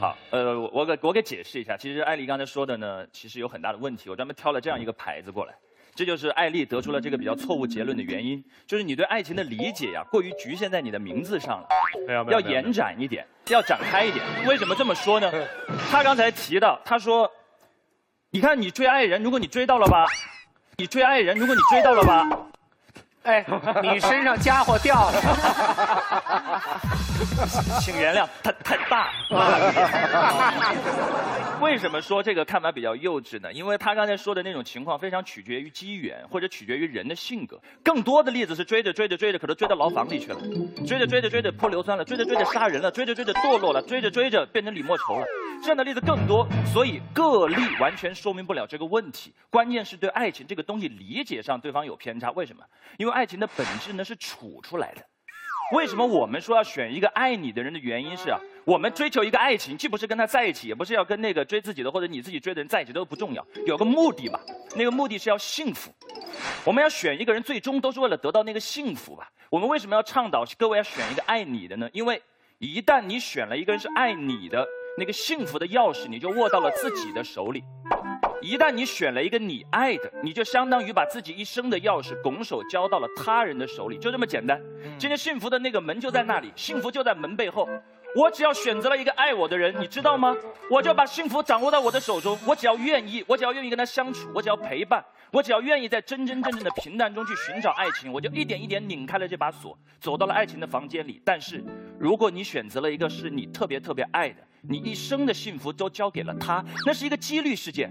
好，呃，我我给我给解释一下，其实艾丽刚才说的呢，其实有很大的问题，我专门挑了这样一个牌子过来，这就是艾丽得出了这个比较错误结论的原因，就是你对爱情的理解呀，过于局限在你的名字上了，没有没有要延展一点，要展开一点。为什么这么说呢？他刚才提到，他说，你看你追爱人，如果你追到了吧，你追爱人，如果你追到了吧，哎，你身上家伙掉了，请原谅，他太大。为什么说这个看法比较幼稚呢？因为他刚才说的那种情况非常取决于机缘，或者取决于人的性格。更多的例子是追着追着追着，可能追到牢房里去了；追着追着追着泼硫酸了；追着追着杀人了；追着追着堕落了；追着追着变成李莫愁了。这样的例子更多，所以个例完全说明不了这个问题。关键是对爱情这个东西理解上对方有偏差。为什么？因为爱情的本质呢是处出来的。为什么我们说要选一个爱你的人的原因是啊，我们追求一个爱情，既不是跟他在一起，也不是要跟那个追自己的或者你自己追的人在一起，都不重要，有个目的吧。那个目的是要幸福。我们要选一个人，最终都是为了得到那个幸福吧。我们为什么要倡导各位要选一个爱你的呢？因为一旦你选了一个人是爱你的，那个幸福的钥匙你就握到了自己的手里。一旦你选了一个你爱的，你就相当于把自己一生的钥匙拱手交到了他人的手里，就这么简单。今天幸福的那个门就在那里，幸福就在门背后。我只要选择了一个爱我的人，你知道吗？我就把幸福掌握在我的手中。我只要愿意，我只要愿意跟他相处，我只要陪伴，我只要愿意在真真正正的平淡中去寻找爱情，我就一点一点拧开了这把锁，走到了爱情的房间里。但是，如果你选择了一个是你特别特别爱的，你一生的幸福都交给了他，那是一个几率事件。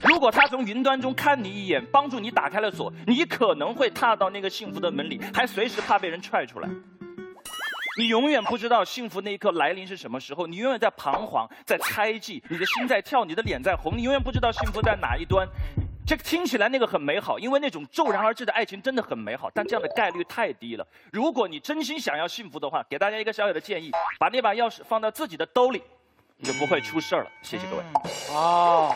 如果他从云端中看你一眼，帮助你打开了锁，你可能会踏到那个幸福的门里，还随时怕被人踹出来。你永远不知道幸福那一刻来临是什么时候，你永远在彷徨，在猜忌，你的心在跳，你的脸在红，你永远不知道幸福在哪一端。这个听起来那个很美好，因为那种骤然而至的爱情真的很美好，但这样的概率太低了。如果你真心想要幸福的话，给大家一个小小的建议：把那把钥匙放到自己的兜里，你就不会出事了。谢谢各位。哦，